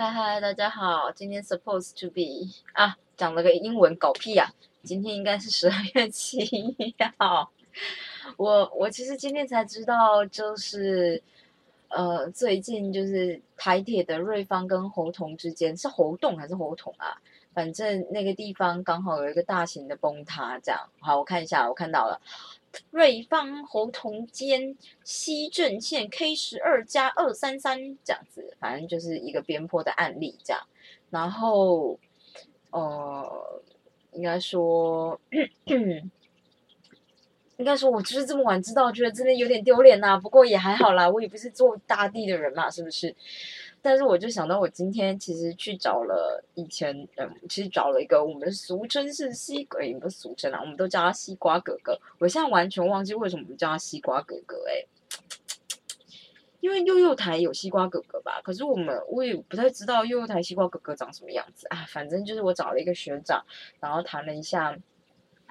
嗨嗨，大家好，今天 supposed to be 啊，讲了个英文，狗屁呀！今天应该是十二月七号。我我其实今天才知道，就是呃，最近就是台铁的瑞芳跟猴硐之间是侯洞还是侯同啊？反正那个地方刚好有一个大型的崩塌，这样。好，我看一下，我看到了。瑞芳猴硐间西正线 K 十二加二三三这样子，反正就是一个边坡的案例这样。然后，呃，应该说，应该说，我就是这么晚知道，觉得真的有点丢脸呐。不过也还好啦，我也不是做大地的人嘛，是不是？但是我就想到，我今天其实去找了以前，嗯，其实找了一个我们俗称是西瓜，也不是俗称啊，我们都叫他西瓜哥哥。我现在完全忘记为什么我们叫他西瓜哥哥，哎，因为幼幼台有西瓜哥哥吧？可是我们我也不太知道幼幼台西瓜哥哥长什么样子啊。反正就是我找了一个学长，然后谈了一下。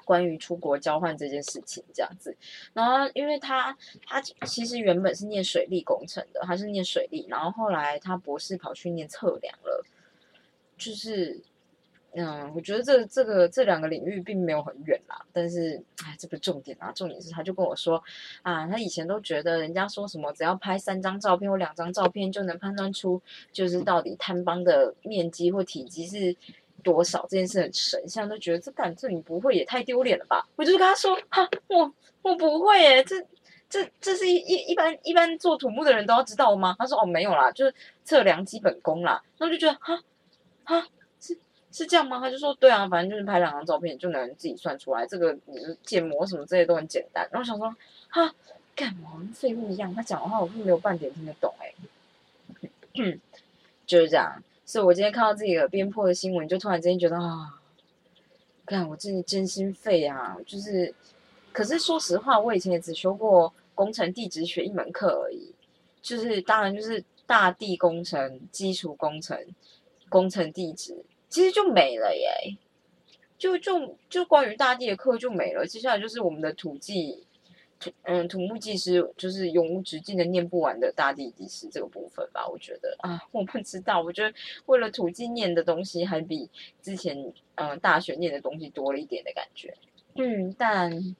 关于出国交换这件事情，这样子，然后因为他他其实原本是念水利工程的，他是念水利，然后后来他博士跑去念测量了，就是，嗯，我觉得这这个这两个领域并没有很远啦，但是哎，这不是重点啊，重点是他就跟我说啊，他以前都觉得人家说什么只要拍三张照片或两张照片就能判断出就是到底摊帮的面积或体积是。多少这件事很神，现在都觉得这感这你不会也太丢脸了吧？我就是跟他说，哈，我我不会耶，这这这是一一一般一般做土木的人都要知道吗？他说哦没有啦，就是测量基本功啦。那我就觉得哈哈是是这样吗？他就说对啊，反正就是拍两张照片就能自己算出来，这个你建模什么这些都很简单。然后想说哈干嘛废物一样，他讲的话我是没有半点听得懂哎，就是这样。所以我今天看到这个边破的新闻，就突然之间觉得啊，看我自己真心废啊！就是，可是说实话，我以前也只修过工程地质学一门课而已。就是，当然就是大地工程、基础工程、工程地质，其实就没了耶。就就就关于大地的课就没了。接下来就是我们的土技。土嗯，土木技师就是永无止境的念不完的大地技师这个部分吧，我觉得啊，我不知道，我觉得为了土技念的东西还比之前嗯大学念的东西多了一点的感觉，嗯，但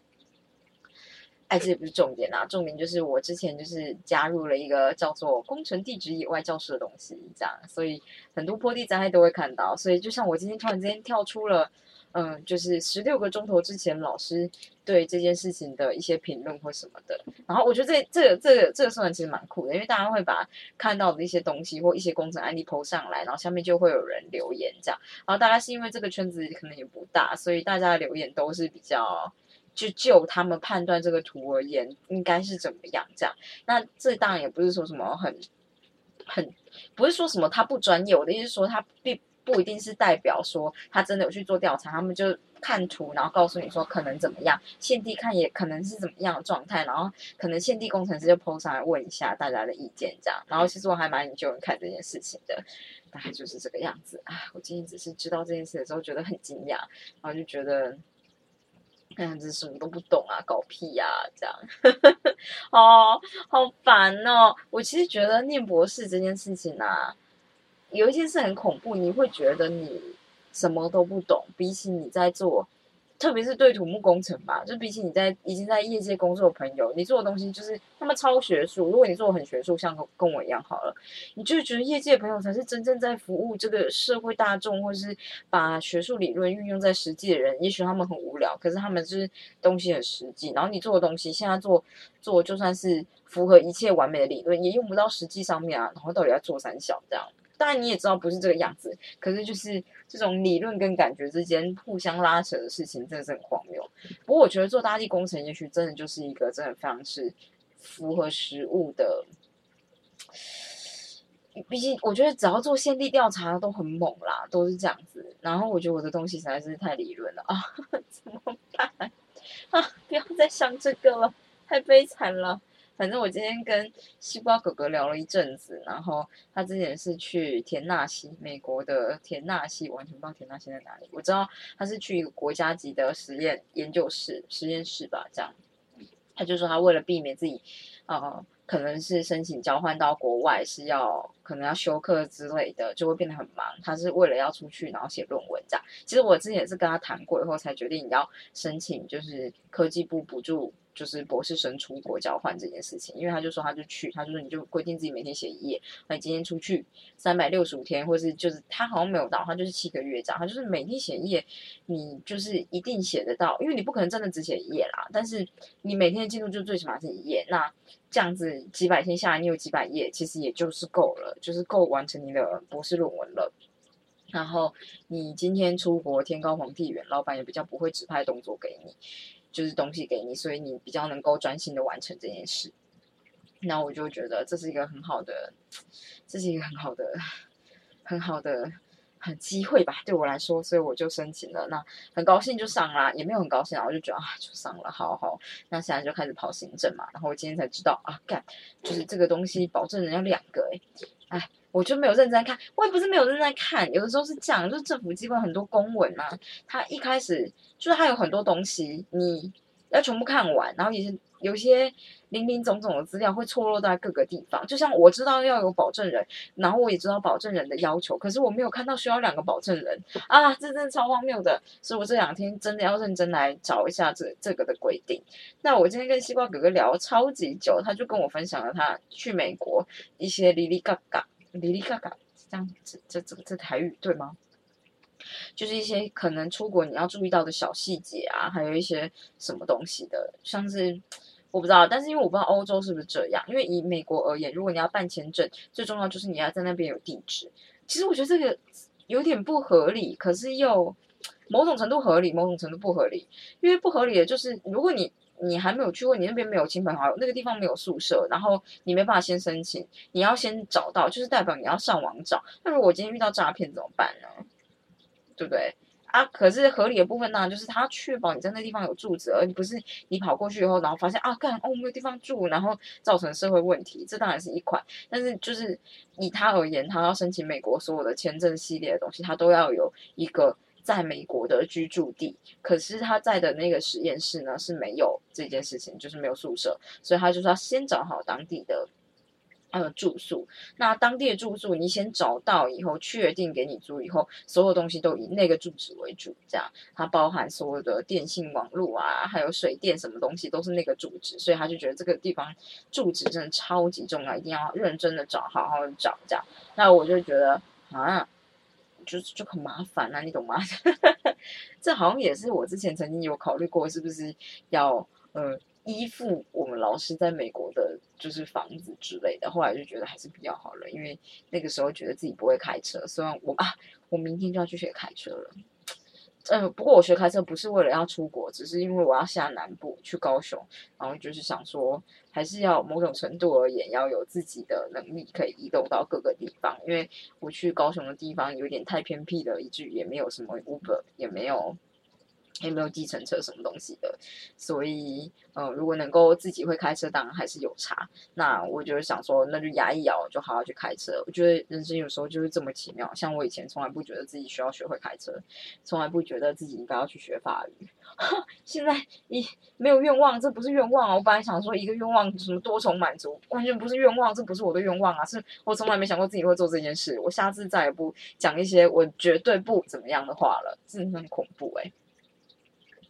哎，这也不是重点啊，重点就是我之前就是加入了一个叫做工程地质野外教室的东西，这样，所以很多坡地灾害都会看到，所以就像我今天突然之间跳出了。嗯，就是十六个钟头之前，老师对这件事情的一些评论或什么的。然后我觉得这这个这个这个社团其实蛮酷的，因为大家会把看到的一些东西或一些工程案例抛上来，然后下面就会有人留言这样。然后大家是因为这个圈子可能也不大，所以大家的留言都是比较就就他们判断这个图而言应该是怎么样这样。那这当然也不是说什么很很不是说什么他不专业，我的意思是说他并。不一定是代表说他真的有去做调查，他们就看图，然后告诉你说可能怎么样，现地看也可能是怎么样的状态，然后可能现地工程师就 PO 上来问一下大家的意见，这样。然后其实我还蛮研究看这件事情的，大概就是这个样子。啊，我今天只是知道这件事的时候觉得很惊讶，然后就觉得，嗯，这什么都不懂啊，搞屁呀，这样，哦，好烦哦。我其实觉得念博士这件事情啊。有一件事很恐怖，你会觉得你什么都不懂，比起你在做，特别是对土木工程吧，就比起你在已经在业界工作的朋友，你做的东西就是他们超学术。如果你做很学术，像跟我一样好了，你就觉得业界朋友才是真正在服务这个社会大众，或是把学术理论运用在实际的人。也许他们很无聊，可是他们就是东西很实际。然后你做的东西，现在做做就算是符合一切完美的理论，也用不到实际上面啊。然后到底要做三小这样？当然你也知道不是这个样子，可是就是这种理论跟感觉之间互相拉扯的事情，真的是很荒谬。不过我觉得做大地工程，也许真的就是一个真的非常是符合实物的。毕竟我觉得只要做现地调查都很猛啦，都是这样子。然后我觉得我的东西实在是太理论了啊，怎么办 啊？不要再想这个了，太悲惨了。反正我今天跟西瓜哥哥聊了一阵子，然后他之前是去田纳西，美国的田纳西，完全不知道田纳西在哪里。我知道他是去一个国家级的实验研究室实验室吧，这样。他就说他为了避免自己呃，可能是申请交换到国外是要可能要休课之类的，就会变得很忙。他是为了要出去，然后写论文这样。其实我之前也是跟他谈过以后，才决定要申请，就是科技部补助。就是博士生出国交换这件事情，因为他就说他就去，他就说你就规定自己每天写一页，那你今天出去三百六十五天，或是就是他好像没有到，他就是七个月这样，他就是每天写一页，你就是一定写得到，因为你不可能真的只写一页啦，但是你每天的进度就最起码是一页，那这样子几百天下来，你有几百页，其实也就是够了，就是够完成你的博士论文了。然后你今天出国天高皇帝远，老板也比较不会指派动作给你。就是东西给你，所以你比较能够专心的完成这件事。那我就觉得这是一个很好的，这是一个很好的、很好的很机会吧，对我来说，所以我就申请了。那很高兴就上啦，也没有很高兴啊，我就觉得啊，就上了，好好。那现在就开始跑行政嘛，然后我今天才知道啊，干，就是这个东西保证人要两个，哎，哎。我就没有认真看，我也不是没有认真看，有的时候是这样，就是政府机关很多公文嘛，它一开始就是它有很多东西，你要全部看完，然后也是有些零零总总的资料会错落在各个地方。就像我知道要有保证人，然后我也知道保证人的要求，可是我没有看到需要两个保证人啊，这真的超荒谬的。所以我这两天真的要认真来找一下这这个的规定。那我今天跟西瓜哥哥聊超级久，他就跟我分享了他去美国一些哩哩嘎嘎。哩哩嘎嘎，这样这这这这台语对吗？就是一些可能出国你要注意到的小细节啊，还有一些什么东西的，像是我不知道，但是因为我不知道欧洲是不是这样。因为以美国而言，如果你要办签证，最重要就是你要在那边有地址。其实我觉得这个有点不合理，可是又某种程度合理，某种程度不合理。因为不合理的就是如果你。你还没有去过，你那边没有亲朋好友，那个地方没有宿舍，然后你没办法先申请，你要先找到，就是代表你要上网找。那如果我今天遇到诈骗怎么办呢？对不对？啊，可是合理的部分呢，就是他确保你在那地方有住址，而不是你跑过去以后，然后发现啊，干哦没有地方住，然后造成社会问题，这当然是一款。但是就是以他而言，他要申请美国所有的签证系列的东西，他都要有一个。在美国的居住地，可是他在的那个实验室呢是没有这件事情，就是没有宿舍，所以他就是要先找好当地的呃住宿。那当地的住宿你先找到以后，确定给你租以后，所有东西都以那个住址为主，这样它包含所有的电信网络啊，还有水电什么东西都是那个住址，所以他就觉得这个地方住址真的超级重要，一定要认真的找，好好的找这样。那我就觉得啊。就就很麻烦啊，你懂吗？这好像也是我之前曾经有考虑过，是不是要呃依附我们老师在美国的，就是房子之类的。后来就觉得还是比较好了，因为那个时候觉得自己不会开车，虽然我啊，我明天就要去学开车了。嗯，不过我学开车不是为了要出国，只是因为我要下南部去高雄，然后就是想说，还是要某种程度而言要有自己的能力，可以移动到各个地方。因为我去高雄的地方有点太偏僻了，一句也没有什么 Uber，也没有。也没有计程车什么东西的，所以，嗯，如果能够自己会开车，当然还是有差。那我就是想说，那就牙一咬，就好好去开车。我觉得人生有时候就是这么奇妙。像我以前从来不觉得自己需要学会开车，从来不觉得自己应该要去学法语。现在一没有愿望，这不是愿望啊！我本来想说一个愿望什么多重满足，完全不是愿望，这不是我的愿望啊！是我从来没想过自己会做这件事。我下次再也不讲一些我绝对不怎么样的话了，真的很恐怖哎。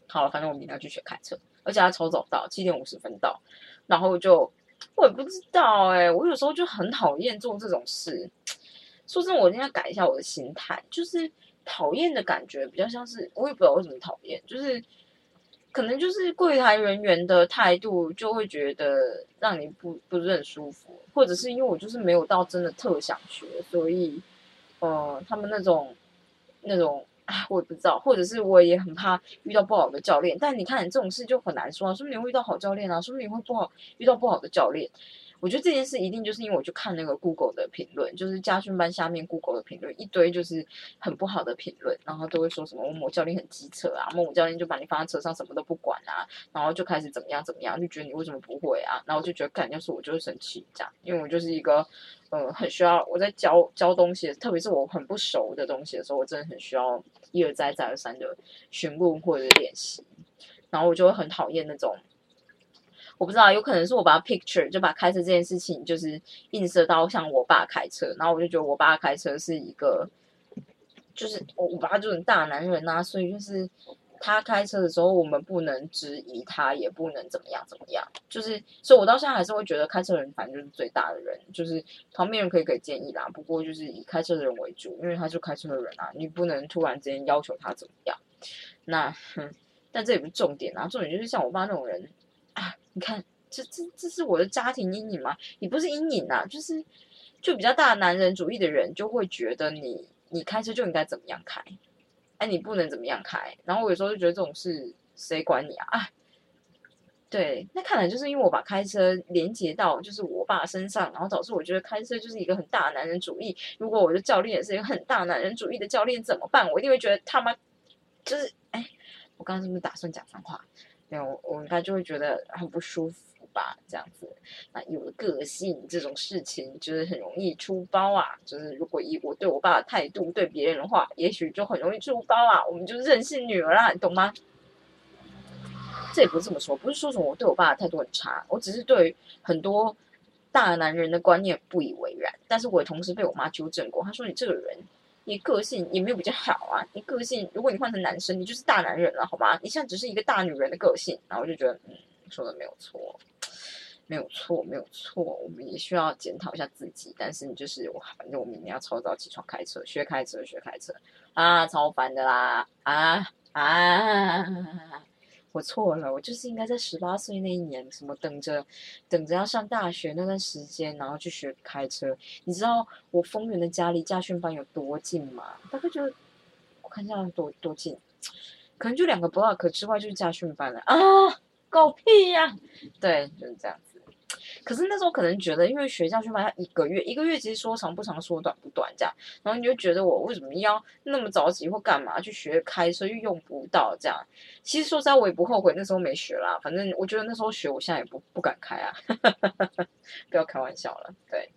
好了，反正我明天要去学开车，而且他超早到，七点五十分到。然后就我也不知道哎，我有时候就很讨厌做这种事。说真的，我应该改一下我的心态，就是讨厌的感觉比较像是，我也不知道为什么讨厌，就是可能就是柜台人员的态度就会觉得让你不不是很舒服，或者是因为我就是没有到真的特想学，所以呃，他们那种那种。唉，我也不知道，或者是我也很怕遇到不好的教练。但你看这种事就很难说，说不定会遇到好教练啊，说不定会不好遇到不好的教练。我觉得这件事一定就是因为我去看那个 Google 的评论，就是家训班下面 Google 的评论一堆就是很不好的评论，然后都会说什么某某教练很机车啊，某某教练就把你放在车上什么都不管啊，然后就开始怎么样怎么样，就觉得你为什么不会啊？然后就觉得，感觉是我就会生气这样，因为我就是一个。嗯，很需要我在教教东西，特别是我很不熟的东西的时候，我真的很需要一而再再而三的询问或者练习。然后我就会很讨厌那种，我不知道，有可能是我把 picture 就把开车这件事情就是映射到像我爸开车，然后我就觉得我爸开车是一个，就是我我爸就是大男人呐，所以就是他开车的时候，我们不能质疑他，也不能怎么样怎么样，就是所以我到现在还是会觉得开车人反正就是最大的人，就是旁边人可以给建议啦，不过就是以开车的人为主，因为他就开车的人啊，你不能突然之间要求他怎么样，那哼。但这也不是重点啊，重点就是像我爸那种人啊，你看，这这这是我的家庭阴影吗？也不是阴影啊，就是就比较大男人主义的人就会觉得你你开车就应该怎么样开，哎，你不能怎么样开。然后我有时候就觉得这种事谁管你啊？哎，对，那看来就是因为我把开车连接到就是我爸身上，然后导致我觉得开车就是一个很大男人主义。如果我的教练也是一个很大男人主义的教练怎么办？我一定会觉得他妈就是哎。我刚刚是不是打算讲脏话？没有，我应该就会觉得很不舒服吧，这样子。那有了个性这种事情，就是很容易出包啊。就是如果以我对我爸的态度对别人的话，也许就很容易出包啊。我们就任性女儿啦，你懂吗？这也不是这么说，不是说什么我对我爸的态度很差，我只是对很多大男人的观念不以为然。但是我也同时被我妈纠正过，她说你这个人。你个性也没有比较好啊！你个性，如果你换成男生，你就是大男人了，好吗？你现在只是一个大女人的个性，然后我就觉得，嗯，说的没有错，没有错，没有错。我们也需要检讨一下自己，但是你就是我，反正我明天要超早起床开车，学开车，学开车啊，超烦的啦，啊啊！我错了，我就是应该在十八岁那一年，什么等着，等着要上大学那段时间，然后去学开车。你知道我风云的家离驾训班有多近吗？大概就我看一下多多近，可能就两个 block 之外就是驾训班了啊！狗屁呀！对，就是这样。可是那时候可能觉得，因为学校去班要一个月，一个月其实说长不长，说短不短这样，然后你就觉得我为什么要那么着急或干嘛去学开车又用不到这样？其实说实在，我也不后悔那时候没学啦，反正我觉得那时候学，我现在也不不敢开啊，不要开玩笑了，对，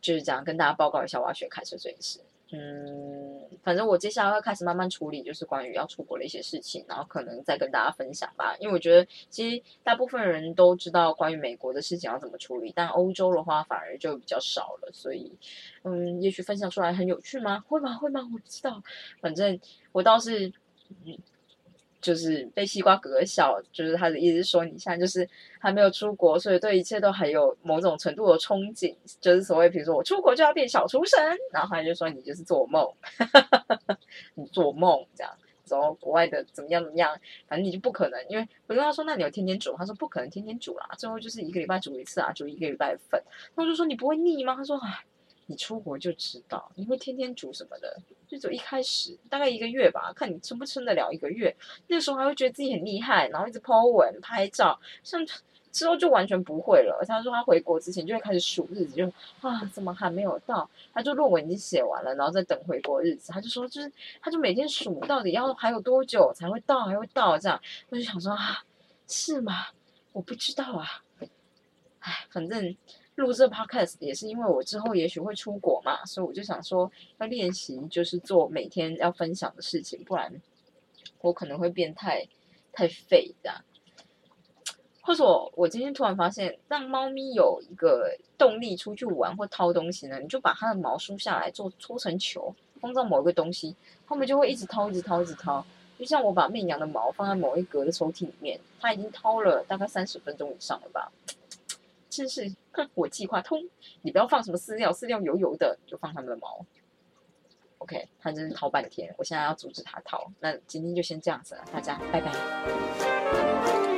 就是这样跟大家报告一下我要学开车这件事。嗯，反正我接下来会开始慢慢处理，就是关于要出国的一些事情，然后可能再跟大家分享吧。因为我觉得其实大部分人都知道关于美国的事情要怎么处理，但欧洲的话反而就比较少了。所以，嗯，也许分享出来很有趣吗？会吗？会吗？我不知道。反正我倒是，嗯。就是被西瓜哥哥笑，就是他的意思是说，你现在就是还没有出国，所以对一切都还有某种程度的憧憬，就是所谓，比如说我出国就要变小厨神，然后他就说你就是做梦，你做梦这样，走国外的怎么样怎么样，反正你就不可能，因为我跟他说，那你有天天煮，他说不可能天天煮啦，最后就是一个礼拜煮一次啊，煮一个礼拜粉，他就说你不会腻吗？他说唉。你出国就知道，你会天天煮什么的，就走一开始大概一个月吧，看你撑不撑得了一个月。那时候还会觉得自己很厉害，然后一直 po 文拍照，像之后就完全不会了。他说他回国之前就会开始数日子，就啊怎么还没有到？他就论文已经写完了，然后再等回国日子。他就说就是他就每天数到底要还有多久才会到，还会到这样。我就想说啊是吗？我不知道啊，哎反正。录这 podcast 也是因为我之后也许会出国嘛，所以我就想说要练习，就是做每天要分享的事情，不然我可能会变太太废这样。或者我今天突然发现，让猫咪有一个动力出去玩或掏东西呢，你就把它的毛梳下来，做搓成球，放到某一个东西，它们就会一直掏，一直掏，一直掏。就像我把媚娘的毛放在某一格的抽屉里面，它已经掏了大概三十分钟以上了吧。真是，我计划通，你不要放什么饲料，饲料油油的，就放它们的毛。OK，他真是掏半天，我现在要阻止他掏。那今天就先这样子了，大家拜拜。